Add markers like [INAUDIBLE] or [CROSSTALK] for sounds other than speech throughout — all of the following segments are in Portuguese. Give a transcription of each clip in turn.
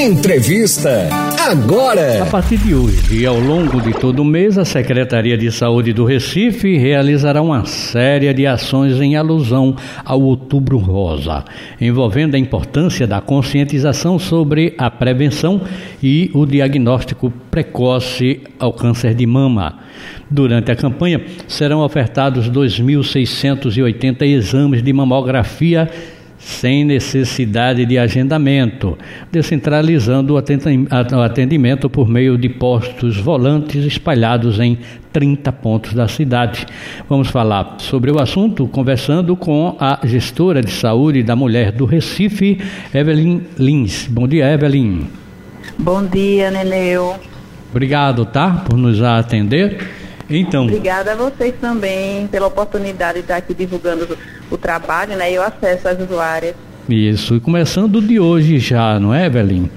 Entrevista. Agora. A partir de hoje e ao longo de todo o mês, a Secretaria de Saúde do Recife realizará uma série de ações em alusão ao Outubro Rosa, envolvendo a importância da conscientização sobre a prevenção e o diagnóstico precoce ao câncer de mama. Durante a campanha, serão ofertados 2.680 exames de mamografia sem necessidade de agendamento, descentralizando o atendimento por meio de postos volantes espalhados em 30 pontos da cidade. Vamos falar sobre o assunto conversando com a gestora de saúde da mulher do Recife, Evelyn Lins. Bom dia, Evelyn. Bom dia, Neneu. Obrigado, tá, por nos atender. Então. Obrigada a vocês também pela oportunidade de estar aqui divulgando o trabalho, né? E o acesso às usuárias. Isso. E começando de hoje já, não é, Evelyn?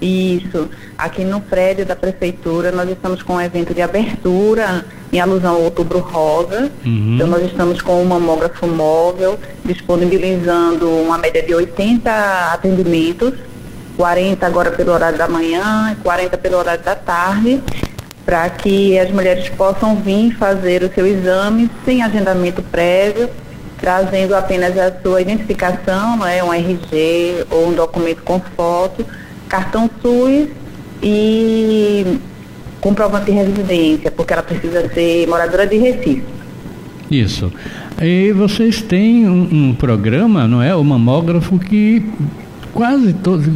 Isso. Aqui no prédio da prefeitura nós estamos com um evento de abertura em alusão ao Outubro Rosa. Uhum. Então nós estamos com um mamógrafo móvel disponibilizando uma média de 80 atendimentos, 40 agora pelo horário da manhã, 40 pelo horário da tarde para que as mulheres possam vir fazer o seu exame sem agendamento prévio, trazendo apenas a sua identificação, não é, um RG ou um documento com foto, cartão SUS e comprovante de residência, porque ela precisa ser moradora de Recife. Isso. E vocês têm um, um programa, não é? O mamógrafo que quase todos,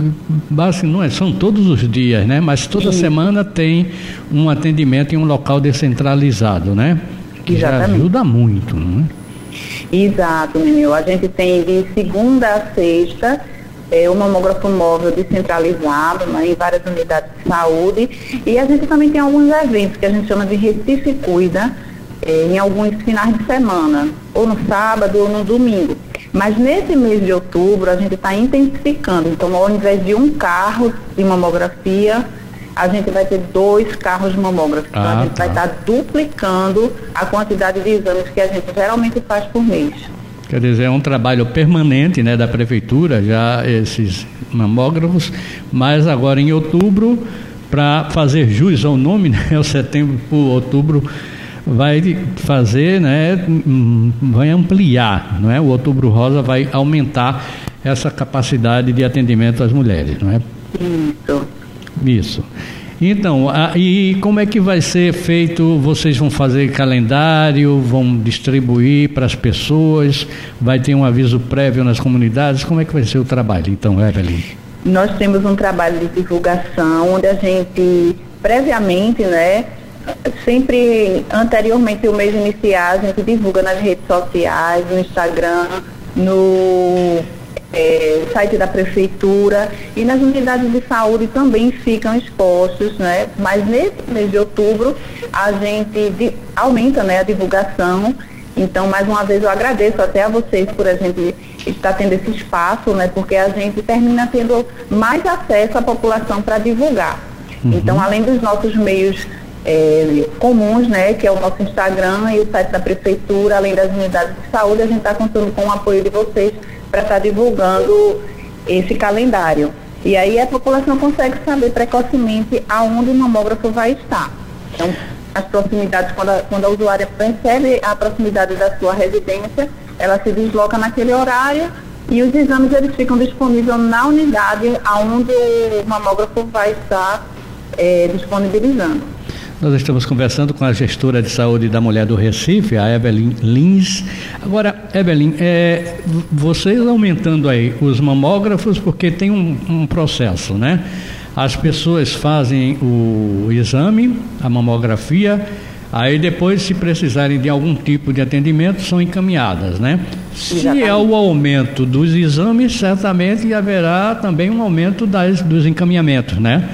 base, não é, são todos os dias, né? Mas toda Sim. semana tem um atendimento em um local descentralizado, né? Que Exatamente. já ajuda muito, não é? Exato, meu. A gente tem de segunda a sexta é, o mamógrafo móvel descentralizado né, em várias unidades de saúde e a gente também tem alguns eventos que a gente chama de Recife Cuida é, em alguns finais de semana, ou no sábado ou no domingo. Mas nesse mês de outubro a gente está intensificando. Então, ao invés de um carro de mamografia, a gente vai ter dois carros de mamógrafo. Então, a gente tá. vai estar tá duplicando a quantidade de exames que a gente geralmente faz por mês. Quer dizer, é um trabalho permanente né, da prefeitura, já esses mamógrafos, mas agora em outubro, para fazer jus ao nome, [LAUGHS] né, o setembro por outubro, vai fazer, né, vai ampliar, não é? O Outubro Rosa vai aumentar essa capacidade de atendimento às mulheres, não é? Isso. Isso. Então, a, e como é que vai ser feito? Vocês vão fazer calendário, vão distribuir para as pessoas, vai ter um aviso prévio nas comunidades? Como é que vai ser o trabalho, então, Evelyn? Nós temos um trabalho de divulgação onde a gente, previamente, né, sempre anteriormente o mês iniciar, a gente divulga nas redes sociais, no Instagram, no é, site da prefeitura e nas unidades de saúde também ficam expostos, né? Mas nesse mês de outubro a gente di, aumenta né, a divulgação. Então, mais uma vez, eu agradeço até a vocês por a gente estar tendo esse espaço, né? Porque a gente termina tendo mais acesso à população para divulgar. Uhum. Então, além dos nossos meios é, comuns, né, que é o nosso Instagram e o site da Prefeitura, além das unidades de saúde, a gente está contando com o apoio de vocês para estar tá divulgando esse calendário. E aí a população consegue saber precocemente aonde o mamógrafo vai estar. Então, as proximidades, quando a, quando a usuária percebe a proximidade da sua residência, ela se desloca naquele horário e os exames eles ficam disponíveis na unidade aonde o mamógrafo vai estar é, disponibilizando. Nós estamos conversando com a gestora de saúde da mulher do Recife, a Evelyn Lins. Agora, Evelyn, é, vocês aumentando aí os mamógrafos, porque tem um, um processo, né? As pessoas fazem o exame, a mamografia, aí depois, se precisarem de algum tipo de atendimento, são encaminhadas, né? Se é o aumento dos exames, certamente haverá também um aumento das, dos encaminhamentos, né?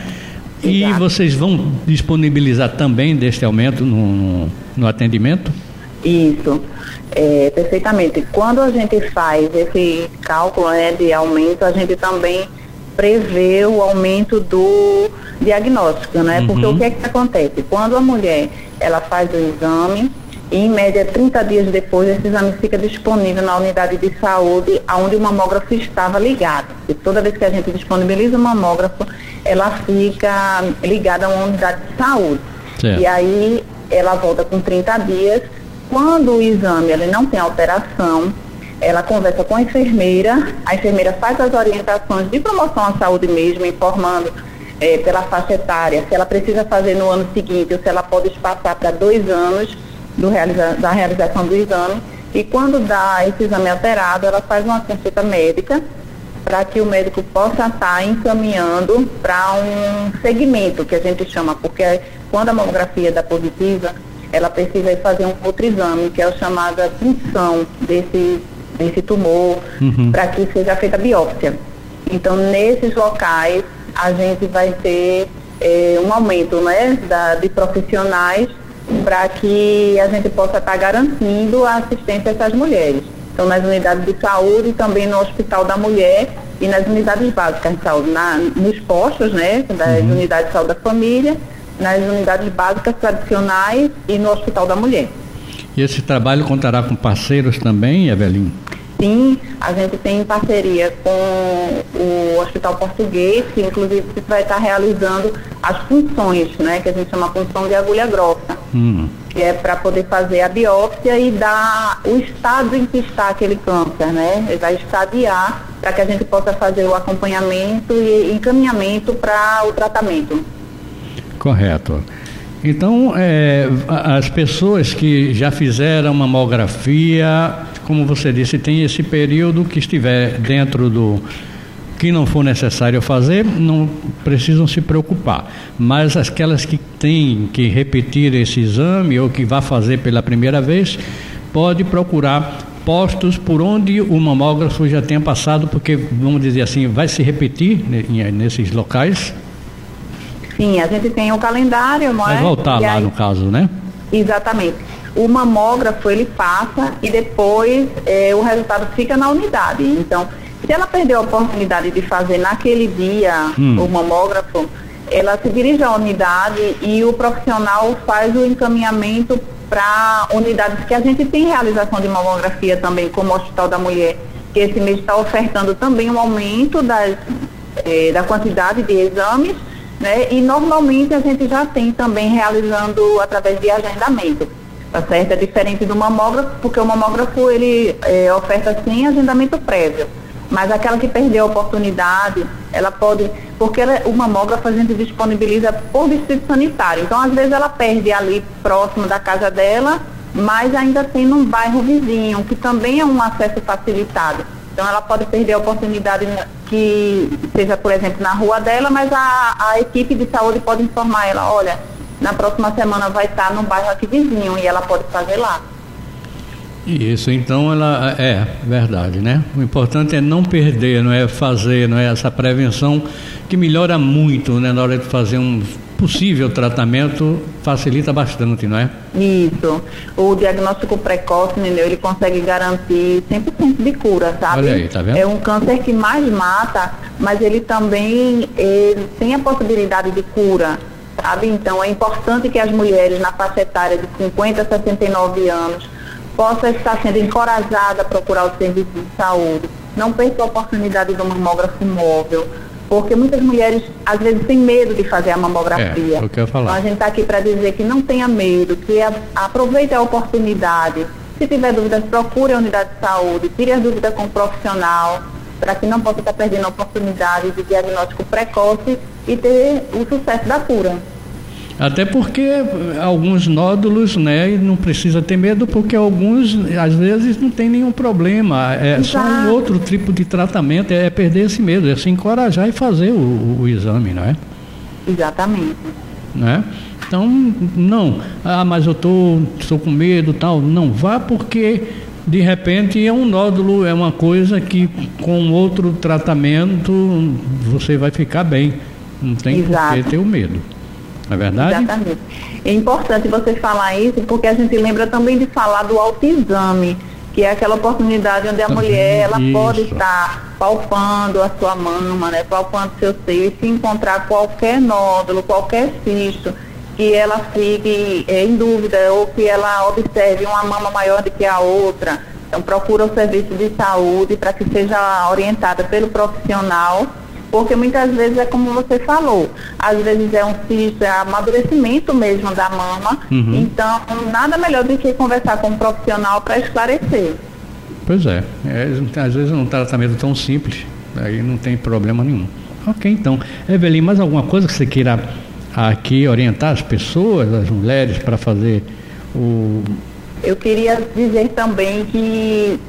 E vocês vão disponibilizar também deste aumento no, no atendimento? Isso, é, perfeitamente. Quando a gente faz esse cálculo né, de aumento, a gente também prevê o aumento do diagnóstico, né? Uhum. Porque o que é que acontece? Quando a mulher ela faz o exame, e, em média, 30 dias depois, esse exame fica disponível na unidade de saúde onde o mamógrafo estava ligado. E toda vez que a gente disponibiliza o mamógrafo, ela fica ligada a uma unidade de saúde. Certo. E aí ela volta com 30 dias. Quando o exame ele não tem alteração, ela conversa com a enfermeira, a enfermeira faz as orientações de promoção à saúde mesmo, informando é, pela faixa etária, se ela precisa fazer no ano seguinte ou se ela pode espaçar para dois anos do realiza da realização do exame. E quando dá esse exame alterado, ela faz uma consulta médica para que o médico possa estar encaminhando para um segmento que a gente chama, porque quando a mamografia dá positiva, ela precisa fazer um outro exame, que é a chamada punção desse, desse tumor, uhum. para que seja feita a biópsia. Então, nesses locais, a gente vai ter é, um aumento né, da, de profissionais para que a gente possa estar garantindo a assistência a essas mulheres. Então, nas unidades de saúde também no Hospital da Mulher e nas unidades básicas de saúde, na, nos postos, né, das uhum. unidades de saúde da família, nas unidades básicas tradicionais e no Hospital da Mulher. E esse trabalho contará com parceiros também, Evelyn? sim, a gente tem parceria com o Hospital Português, que inclusive vai estar realizando as funções, né, que a gente chama função de agulha grossa, hum. que é para poder fazer a biópsia e dar o estado em que está aquele câncer, né? Ele vai estadiar para que a gente possa fazer o acompanhamento e encaminhamento para o tratamento. Correto. Então, é, as pessoas que já fizeram mamografia, como você disse, tem esse período que estiver dentro do que não for necessário fazer, não precisam se preocupar. Mas aquelas que têm que repetir esse exame ou que vá fazer pela primeira vez, pode procurar postos por onde o mamógrafo já tenha passado, porque vamos dizer assim, vai se repetir nesses locais Sim, a gente tem o um calendário, não Vai é? voltar e lá aí, no caso, né? Exatamente. O mamógrafo ele passa e depois é, o resultado fica na unidade. Então, se ela perdeu a oportunidade de fazer naquele dia hum. o mamógrafo, ela se dirige à unidade e o profissional faz o encaminhamento para unidades que a gente tem realização de mamografia também, como o Hospital da Mulher, que esse mês está ofertando também um aumento das, eh, da quantidade de exames né? E normalmente a gente já tem também realizando através de agendamento, tá certo? É diferente do mamógrafo, porque o mamógrafo ele é, oferta sim agendamento prévio. Mas aquela que perdeu a oportunidade, ela pode, porque ela, o mamógrafo a gente disponibiliza por distrito sanitário. Então, às vezes ela perde ali próximo da casa dela, mas ainda tem num bairro vizinho, que também é um acesso facilitado. Então ela pode perder a oportunidade que seja, por exemplo, na rua dela, mas a, a equipe de saúde pode informar ela, olha, na próxima semana vai estar no bairro aqui vizinho e ela pode fazer lá. Isso, então ela é verdade, né? O importante é não perder, não é fazer, não é essa prevenção que melhora muito, né, na hora de fazer um possível tratamento facilita bastante, não é? Isso. O diagnóstico precoce, entendeu? Ele consegue garantir 100% de cura, sabe? Olha aí, tá vendo? É um câncer que mais mata, mas ele também ele tem a possibilidade de cura, sabe? Então é importante que as mulheres na faixa etária de 50 a 69 anos possam estar sendo encorajadas a procurar o serviço de saúde. Não perca a oportunidade do mamógrafo móvel porque muitas mulheres às vezes têm medo de fazer a mamografia. É, o que eu falar. Então a gente está aqui para dizer que não tenha medo, que a, aproveite a oportunidade. Se tiver dúvidas, procure a unidade de saúde, tire as dúvidas com o profissional, para que não possa estar perdendo a oportunidade de diagnóstico precoce e ter o sucesso da cura. Até porque alguns nódulos, né, não precisa ter medo, porque alguns, às vezes, não tem nenhum problema. É Exato. só um outro tipo de tratamento, é perder esse medo, é se encorajar e fazer o, o, o exame, não é? Exatamente. Né? Então, não, ah, mas eu tô, estou com medo tal. Não, vá porque de repente é um nódulo, é uma coisa que com outro tratamento você vai ficar bem. Não tem Exato. por que ter o medo. É verdade? Exatamente. É importante você falar isso porque a gente lembra também de falar do autoexame, que é aquela oportunidade onde a mulher ela pode estar palpando a sua mama, né, palpando seu seio e se encontrar qualquer nódulo, qualquer cisto que ela fique é, em dúvida ou que ela observe uma mama maior do que a outra. Então procura o serviço de saúde para que seja orientada pelo profissional, porque muitas vezes é como você falou, às vezes é um cisto, é amadurecimento mesmo da mama, uhum. então nada melhor do que conversar com um profissional para esclarecer. Pois é, é, às vezes é um tratamento tão simples, aí não tem problema nenhum. Ok, então. Evelyn, mais alguma coisa que você queira aqui orientar as pessoas, as mulheres, para fazer o. Eu queria dizer também que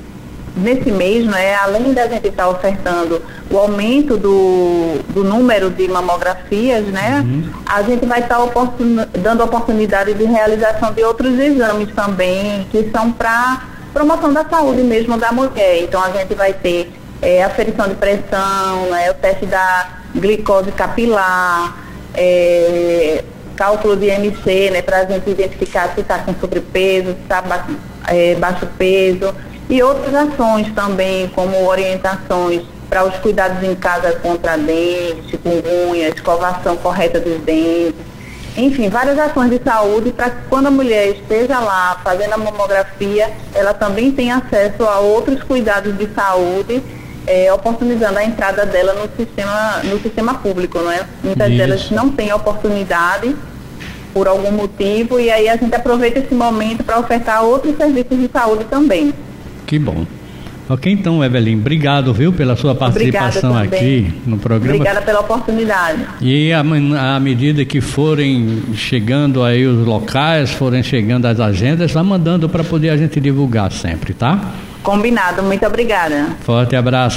nesse mês, né, além da gente estar ofertando o aumento do, do número de mamografias, né, uhum. a gente vai estar oportun, dando oportunidade de realização de outros exames também, que são para promoção da saúde mesmo da mulher. Então a gente vai ter é, aferição de pressão, né, o teste da glicose capilar, é, cálculo de MC, né, para a gente identificar se está com sobrepeso, se está ba é, baixo peso, e outras ações também, como orientações para os cuidados em casa contra dentes, chikungunya, escovação correta dos dentes, enfim, várias ações de saúde para que quando a mulher esteja lá fazendo a mamografia, ela também tenha acesso a outros cuidados de saúde é, oportunizando a entrada dela no sistema, no sistema público, não é? Muitas Isso. delas não têm oportunidade por algum motivo e aí a gente aproveita esse momento para ofertar outros serviços de saúde também. Que bom. Ok, então, Evelyn, obrigado, viu, pela sua participação aqui no programa. Obrigada pela oportunidade. E à medida que forem chegando aí os locais, forem chegando as agendas, vá mandando para poder a gente divulgar sempre, tá? Combinado, muito obrigada. Forte abraço.